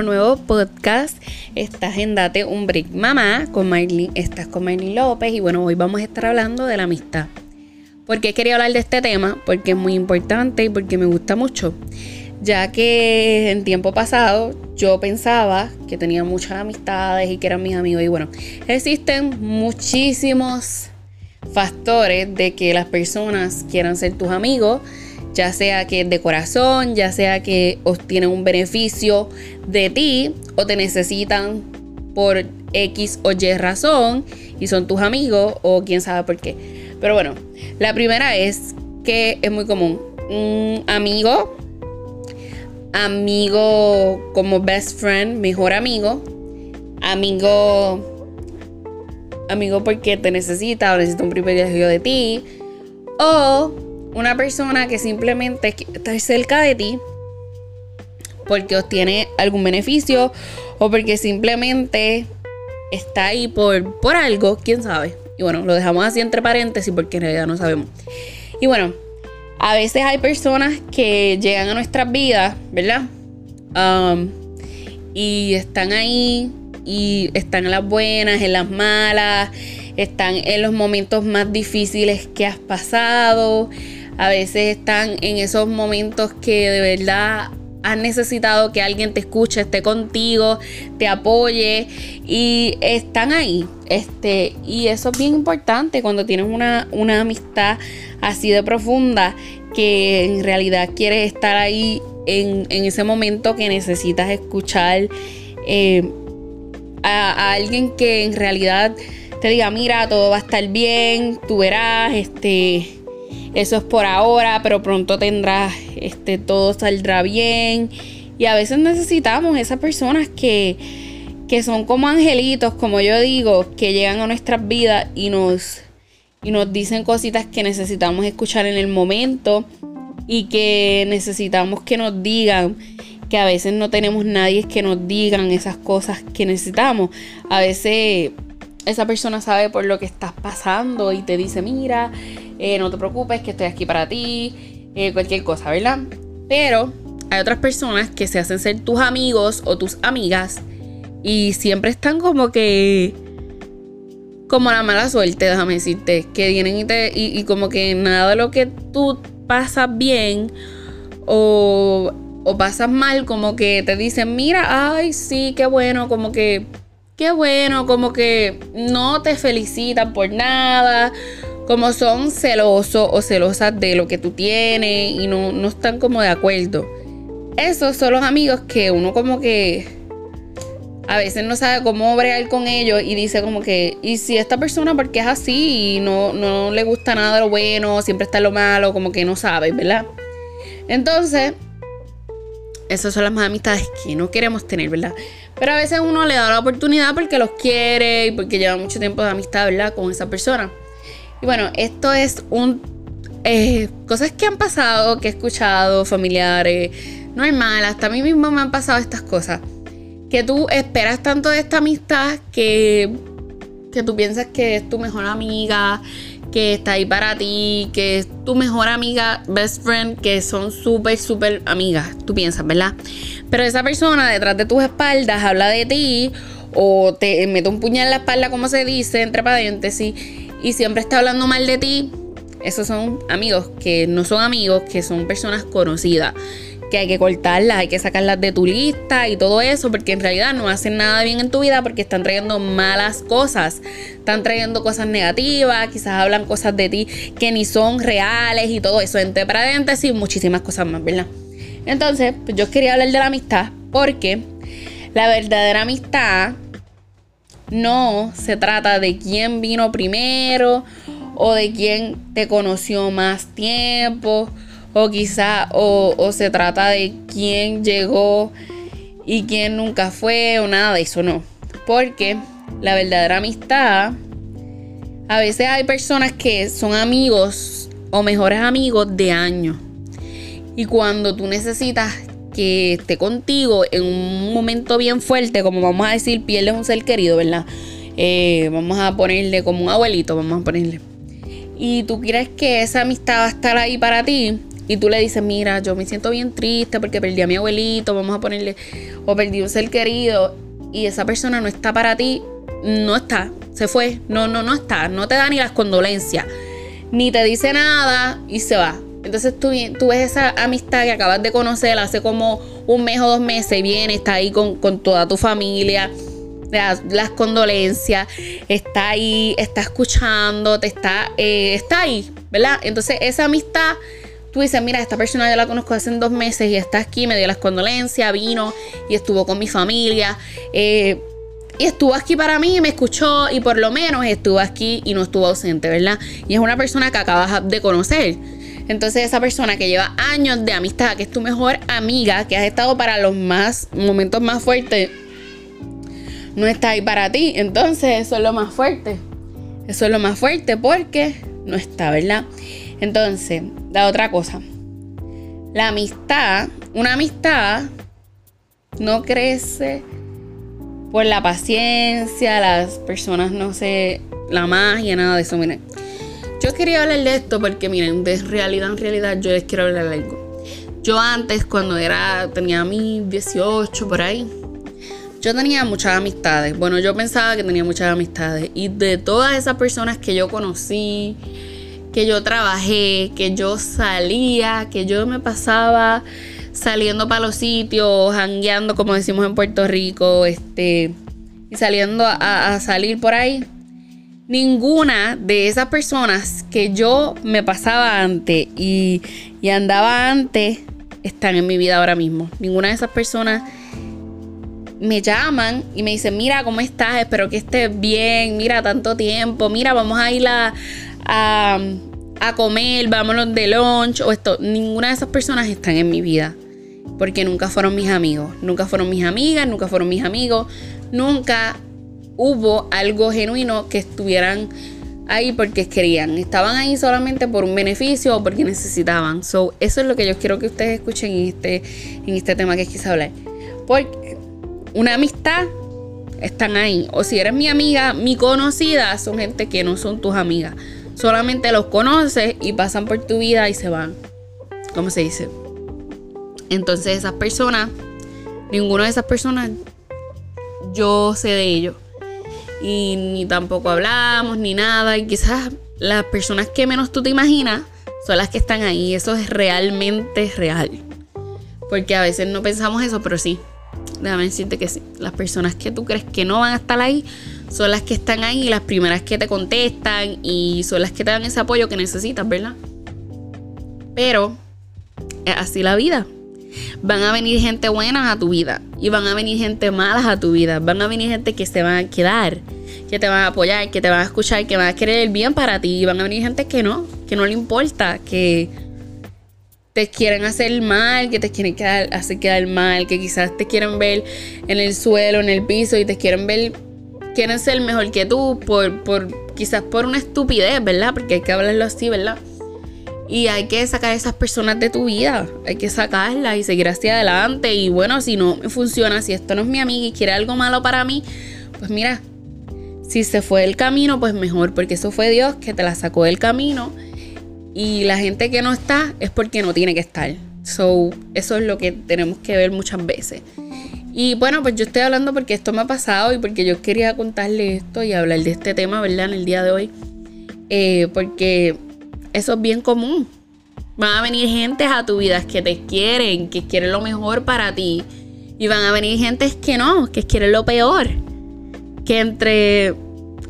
nuevo podcast. Estás en Date un Break Mamá con Marlene, estás con Marlene López y bueno, hoy vamos a estar hablando de la amistad. ¿Por qué quería hablar de este tema? Porque es muy importante y porque me gusta mucho. Ya que en tiempo pasado yo pensaba que tenía muchas amistades y que eran mis amigos y bueno, existen muchísimos factores de que las personas quieran ser tus amigos ya sea que de corazón, ya sea que obtienen un beneficio de ti o te necesitan por X o Y razón y son tus amigos o quién sabe por qué. Pero bueno, la primera es que es muy común. Un amigo, amigo como best friend, mejor amigo, amigo, amigo porque te necesita o necesita un privilegio de ti, o una persona que simplemente está cerca de ti porque obtiene algún beneficio o porque simplemente está ahí por, por algo, quién sabe. Y bueno, lo dejamos así entre paréntesis porque en realidad no sabemos. Y bueno, a veces hay personas que llegan a nuestras vidas, ¿verdad? Um, y están ahí y están en las buenas, en las malas, están en los momentos más difíciles que has pasado a veces están en esos momentos que de verdad has necesitado que alguien te escuche, esté contigo, te apoye y están ahí. Este, y eso es bien importante cuando tienes una, amistad así de profunda que en realidad quieres estar ahí en, ese momento que necesitas escuchar eh, a, a, alguien que en realidad te diga, mira, todo va a estar bien, tú verás, este eso es por ahora, pero pronto tendrás, este, todo saldrá bien. Y a veces necesitamos esas personas que, que son como angelitos, como yo digo, que llegan a nuestras vidas y nos, y nos dicen cositas que necesitamos escuchar en el momento y que necesitamos que nos digan que a veces no tenemos nadie que nos digan esas cosas que necesitamos. A veces esa persona sabe por lo que estás pasando y te dice, mira, eh, no te preocupes, que estoy aquí para ti, eh, cualquier cosa, ¿verdad? Pero hay otras personas que se hacen ser tus amigos o tus amigas y siempre están como que... Como la mala suerte, déjame decirte, que vienen y, te, y, como que nada de lo que tú pasas bien o, o pasas mal, como que te dicen, mira, ay, sí, qué bueno, como que qué bueno, como que no te felicitan por nada, como son celosos o celosas de lo que tú tienes y no, no están como de acuerdo. Esos son los amigos que uno como que a veces no sabe cómo bregar con ellos y dice como que, y si esta persona porque es así y no, no le gusta nada lo bueno, siempre está lo malo, como que no sabe, ¿verdad? Entonces, esas son las más amistades que no queremos tener, ¿verdad? Pero a veces uno le da la oportunidad porque los quiere y porque lleva mucho tiempo de amistad, ¿verdad? Con esa persona. Y bueno, esto es un... Eh, cosas que han pasado, que he escuchado, familiares, normal, hasta a mí mismo me han pasado estas cosas. Que tú esperas tanto de esta amistad que, que tú piensas que es tu mejor amiga, que está ahí para ti, que es tu mejor amiga, best friend, que son súper, súper amigas, tú piensas, ¿verdad? Pero esa persona detrás de tus espaldas habla de ti o te mete un puñal en la espalda, como se dice, entre paréntesis, y siempre está hablando mal de ti. Esos son amigos que no son amigos, que son personas conocidas que hay que cortarlas, hay que sacarlas de tu lista y todo eso, porque en realidad no hacen nada bien en tu vida porque están trayendo malas cosas, están trayendo cosas negativas, quizás hablan cosas de ti que ni son reales y todo eso, entre paréntesis, muchísimas cosas más, ¿verdad? Entonces, pues yo quería hablar de la amistad porque la verdadera amistad no se trata de quién vino primero o de quién te conoció más tiempo o quizá o, se trata de quién llegó y quién nunca fue o nada de eso, no. Porque la verdadera amistad, a veces hay personas que son amigos o mejores amigos de años. Y cuando tú necesitas que esté contigo en un momento bien fuerte, como vamos a decir, pierdes un ser querido, ¿verdad? Eh, vamos a ponerle como un abuelito, vamos a ponerle. Y tú crees que esa amistad va a estar ahí para ti, y tú le dices, mira, yo me siento bien triste porque perdí a mi abuelito, vamos a ponerle, o perdí un ser querido, y esa persona no está para ti, no está, se fue, no, no, no está, no te da ni las condolencias, ni te dice nada y se va. Entonces tú, ves esa amistad que acabas de conocer hace como un mes o dos meses, viene, está ahí con, toda tu familia, las, las, condolencias, está ahí, está escuchando, te está, eh, está ahí, ¿verdad? Entonces esa amistad tú dices, mira, esta persona yo la conozco hace dos meses y está aquí, me dio las condolencias, vino y estuvo con mi familia. Eh, y estuvo aquí para mí, me escuchó y por lo menos estuvo aquí y no estuvo ausente, ¿verdad? Y es una persona que acabas de conocer. Entonces esa persona que lleva años de amistad, que es tu mejor amiga, que has estado para los más momentos más fuertes, no está ahí para ti. Entonces eso es lo más fuerte. Eso es lo más fuerte porque no está, ¿verdad? Entonces, la otra cosa. La amistad, una amistad no crece por la paciencia, las personas no sé, la magia, nada de eso. Miren, yo quería hablar de esto porque, miren, de realidad en realidad yo les quiero hablar algo. Yo antes, cuando era, tenía mis 18 por ahí, yo tenía muchas amistades. Bueno, yo pensaba que tenía muchas amistades. Y de todas esas personas que yo conocí, que yo trabajé, que yo salía, que yo me pasaba saliendo para los sitios, jangueando, como decimos en Puerto Rico, este, y saliendo a, salir por ahí. Ninguna de esas personas que yo me pasaba antes y, y andaba antes están en mi vida ahora mismo. Ninguna de esas personas me llaman y me dicen, mira, ¿cómo estás? Espero que estés bien, mira, tanto tiempo, mira, vamos a ir a, a, comer, vámonos de lunch o esto. Ninguna de esas personas están en mi vida. Porque nunca fueron mis amigos. Nunca fueron mis amigas, nunca fueron mis amigos. Nunca hubo algo genuino que estuvieran ahí porque querían. Estaban ahí solamente por un beneficio o porque necesitaban. So, eso es lo que yo quiero que ustedes escuchen en este, en este tema que quise hablar. Porque una amistad están ahí. O si eres mi amiga, mi conocida, son gente que no son tus amigas solamente los conoces y pasan por tu vida y se van. ¿Cómo se dice? Entonces esas personas, ninguna de esas personas, yo sé de ellos. Y ni tampoco hablamos ni nada. Y quizás las personas que menos tú te imaginas son las que están ahí. Eso es realmente real. Porque a veces no pensamos eso, pero sí. Déjame decirte que sí. Las personas que tú crees que no van a estar ahí son las que están ahí, las primeras que te contestan y son las que te dan ese apoyo que necesitas, ¿verdad? Pero es así la vida. Van a venir gente buena a tu vida y van a venir gente mala a tu vida. Van a venir gente que se van a quedar, que te van a apoyar, que te van a escuchar, que van a querer el bien para ti. Y van a venir gente que no, que no le importa, que te quieren hacer mal, que te quieren hacer quedar mal, que quizás te quieren ver en el suelo, en el piso y te quieren ver quieren ser mejor que tú por, por quizás por una estupidez, ¿verdad? Porque hay que hablarlo así, ¿verdad? Y hay que sacar a esas personas de tu vida. Hay que sacarlas y seguir hacia adelante. Y bueno, si no funciona, si esto no es mi amiga y quiere algo malo para mí, pues mira, si se fue del camino, pues mejor, porque eso fue Dios que te la sacó del camino. Y la gente que no está es porque no tiene que estar. So, eso es lo que tenemos que ver muchas veces. Y bueno, pues yo estoy hablando porque esto me ha pasado y porque yo quería contarle esto y hablar de este tema, ¿verdad? En el día de hoy. Eh, porque eso es bien común. Van a venir gentes a tu vida que te quieren, que quieren lo mejor para ti. Y van a venir gentes que no, que quieren lo peor. Que entre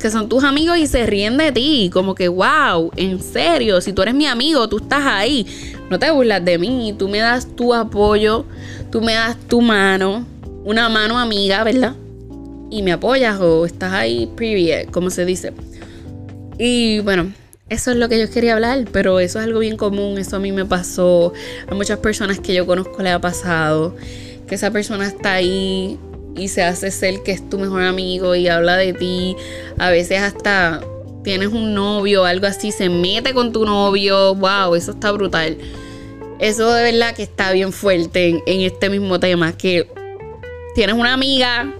que son tus amigos y se ríen de ti. Como que, wow, en serio, si tú eres mi amigo, tú estás ahí. No te burlas de mí, tú me das tu apoyo, tú me das tu mano, una mano amiga, ¿verdad? Y me apoyas o estás ahí previa, como se dice. Y bueno, eso es lo que yo quería hablar, pero eso es algo bien común, eso a mí me pasó, a muchas personas que yo conozco le ha pasado, que esa persona está ahí y se hace ser que es tu mejor amigo y habla de ti, a veces hasta tienes un novio o algo así, se mete con tu novio, wow, eso está brutal. Eso de verdad que está bien fuerte en, en este mismo tema, que tienes una amiga,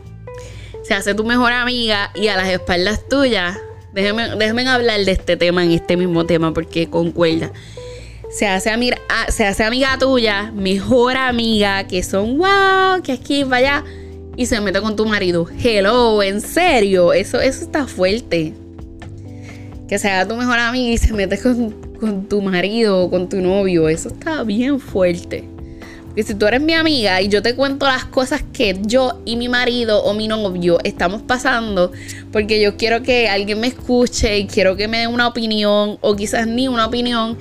se hace tu mejor amiga y a las espaldas tuyas, déjenme, hablar de este tema en este mismo tema porque concuerda. se hace, amiga, se hace amiga tuya, mejor amiga, que son wow, que aquí, vaya, y se mete con tu marido. Hello, en serio, eso, eso está fuerte. Que sea tu mejor amiga y se mete con, con tu marido o con tu novio, eso está bien fuerte. Porque si tú eres mi amiga y yo te cuento las cosas que yo y mi marido o mi novio estamos pasando, porque yo quiero que alguien me escuche y quiero que me dé una opinión o quizás ni una opinión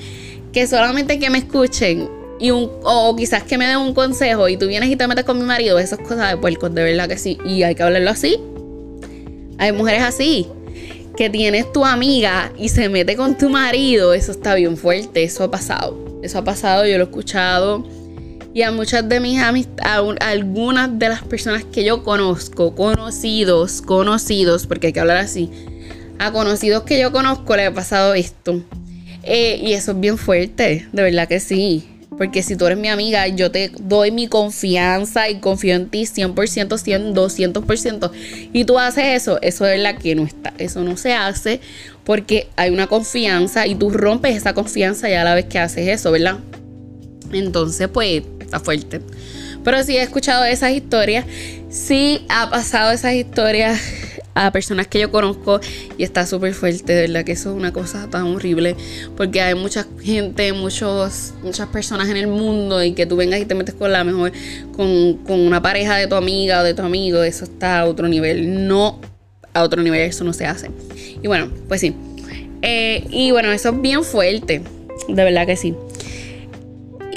que solamente que me escuchen y o quizás que me den un consejo y tú vienes y te metes con mi marido, esas cosas de puercos, de verdad que sí. Y hay que hablarlo así. Hay mujeres así, que tienes tu amiga y se mete con tu marido, eso está bien fuerte, eso ha pasado. Eso ha pasado, yo lo he escuchado. Y a muchas de mis amistades, algunas de las personas que yo conozco, conocidos, conocidos, porque hay que hablar así, a conocidos que yo conozco le ha pasado esto. Eh, y eso es bien fuerte, de verdad que sí. Porque si tú eres mi amiga, yo te doy mi confianza y confío en ti 100%, 100, 200%. Y tú haces eso, eso es la que no está. Eso no se hace porque hay una confianza y tú rompes esa confianza ya a la vez que haces eso, ¿verdad? Entonces, pues, está fuerte. Pero sí he escuchado esas historias. Sí ha pasado esas historias a personas que yo conozco y está súper fuerte, de verdad que eso es una cosa tan horrible porque hay mucha gente, muchos, muchas personas en el mundo y que tú vengas y te metes con la mejor, con, con una pareja de tu amiga o de tu amigo, eso está a otro nivel, no a otro nivel, eso no se hace. Y bueno, pues sí. Eh, y bueno, eso es bien fuerte, de verdad que sí.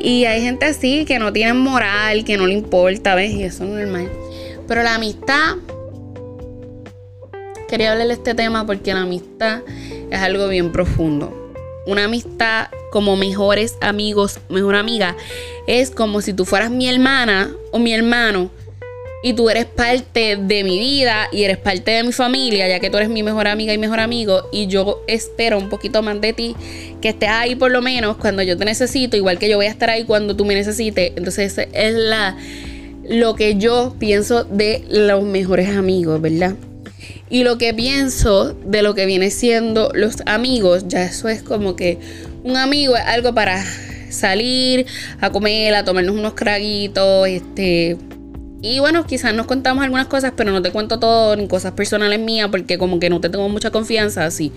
Y hay gente así que no tiene moral, que no le importa, ¿ves? Y eso es normal. Pero la amistad quería hablar de este tema porque la amistad es algo bien profundo. Una amistad como mejores amigos, mejor amiga, es como si tú fueras mi hermana o mi hermano y tú eres parte de mi vida y eres parte de mi familia, ya que tú eres mi mejor amiga y mejor amigo, y yo espero un poquito más de ti, que estés ahí por lo menos cuando yo te necesito, igual que yo voy a estar ahí cuando tú me necesites. Entonces, es la lo que yo pienso de los mejores amigos, ¿verdad? Y lo que pienso de lo que viene siendo los amigos, ya eso es como que un amigo es algo para salir a comer, a tomarnos unos craguitos, este. Y bueno, quizás nos contamos algunas cosas, pero no te cuento todo, ni cosas personales mías, porque como que no te tengo mucha confianza, así.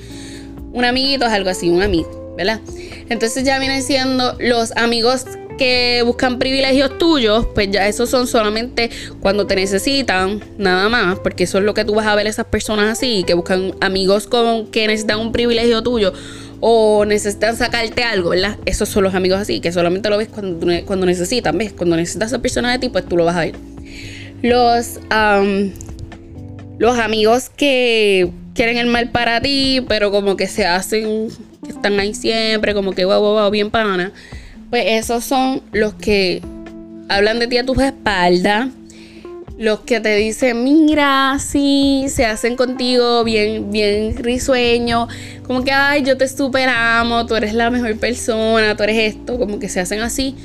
Un amiguito es algo así, un amigo, ¿verdad? Entonces ya vienen siendo los amigos que buscan privilegios tuyos, pues ya esos son solamente cuando te necesitan, nada más, porque eso es lo que tú vas a ver esas personas así, que buscan amigos con que necesitan un privilegio tuyo o necesitan sacarte algo, ¿verdad? Esos son los amigos así, que solamente lo ves cuando, cuando necesitan, ¿ves? Cuando necesitas a esa persona de ti, pues tú lo vas a ver. Los, los amigos que quieren el mal para ti, pero como que se hacen, que están ahí siempre, como que wow, wow, wow, bien pana pues esos son los que hablan de ti a tus espaldas. Los que te dicen, mira, sí, se hacen contigo bien, bien risueño. Como que, ay, yo te superamo, tú eres la mejor persona, tú eres esto. Como que se hacen así.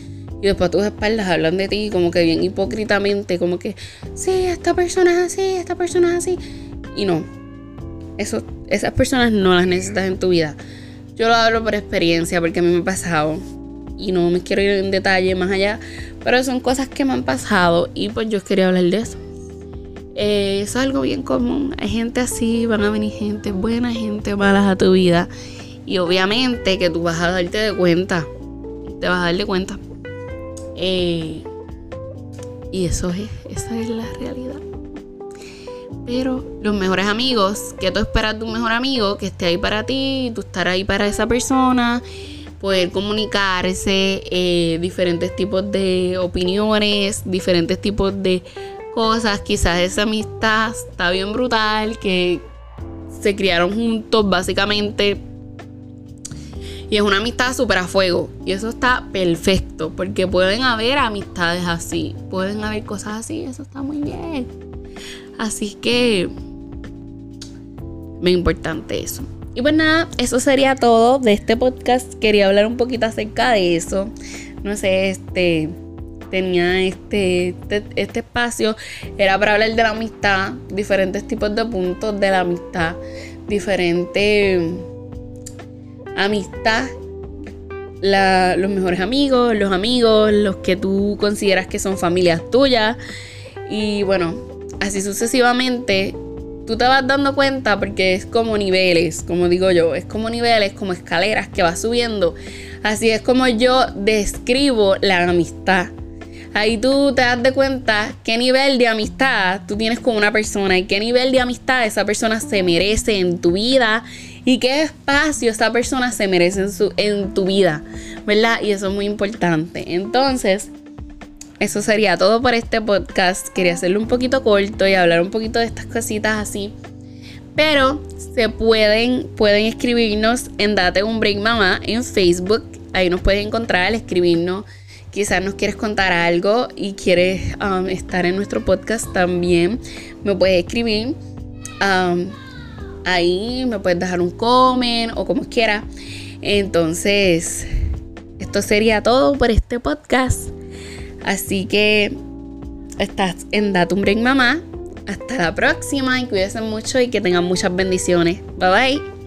Y después tus espaldas hablan de ti como que bien hipócritamente. Como que, sí, esta persona es así, esta persona es así. Y no. Eso, esas personas no las necesitas en tu vida. Yo lo hablo por experiencia porque a mí me ha pasado y no me quiero ir en detalle más allá, pero son cosas que me han pasado y pues yo quería hablar de eso. Eh, eso es algo bien común. Hay gente así, van a venir gente buena, gente mala a tu vida. Y obviamente que tú vas a darte de cuenta. Te vas a dar de cuenta. Eh, y eso es, esa es la realidad. Pero los mejores amigos, que tú esperas de un mejor amigo, que esté ahí para ti, tú estar ahí para esa persona poder comunicarse, eh, diferentes tipos de opiniones, diferentes tipos de cosas. Quizás esa amistad está bien brutal, que se criaron juntos básicamente. Y es una amistad súper a fuego. Y eso está perfecto, porque pueden haber amistades así, pueden haber cosas así, eso está muy bien. Así que, muy importante eso. Y pues nada, eso sería todo de este podcast. Quería hablar un poquito acerca de eso. No sé, este tenía este, este, este, espacio, era para hablar de la amistad, diferentes tipos de puntos de la amistad, diferente amistad los mejores amigos, los amigos, los que tú consideras que son familias tuyas. Y bueno, así sucesivamente, tú te vas dando cuenta porque es como niveles, como digo yo, es como niveles, como escaleras que vas subiendo. Así es como yo describo la amistad. Ahí tú te das de cuenta qué nivel de amistad tú tienes con una persona y qué nivel de amistad esa persona se merece en tu vida y qué espacio esa persona se merece en, su, en tu vida, ¿verdad? Y eso es muy importante. Entonces, eso sería todo por este podcast. Quería hacerlo un poquito corto y hablar un poquito de estas cositas así. Pero se pueden, pueden escribirnos en Date un Break Mamá en Facebook. Ahí nos pueden encontrar, escribirnos. Quizás nos quieres contar algo y quieres um, estar en nuestro podcast también. Me puedes escribir. Um, ahí me puedes dejar un comment o como quieras. Entonces, esto sería todo por este podcast. Así que estás en Datum Break Mamá. Hasta la próxima y cuídense mucho y que tengan muchas bendiciones. Bye bye.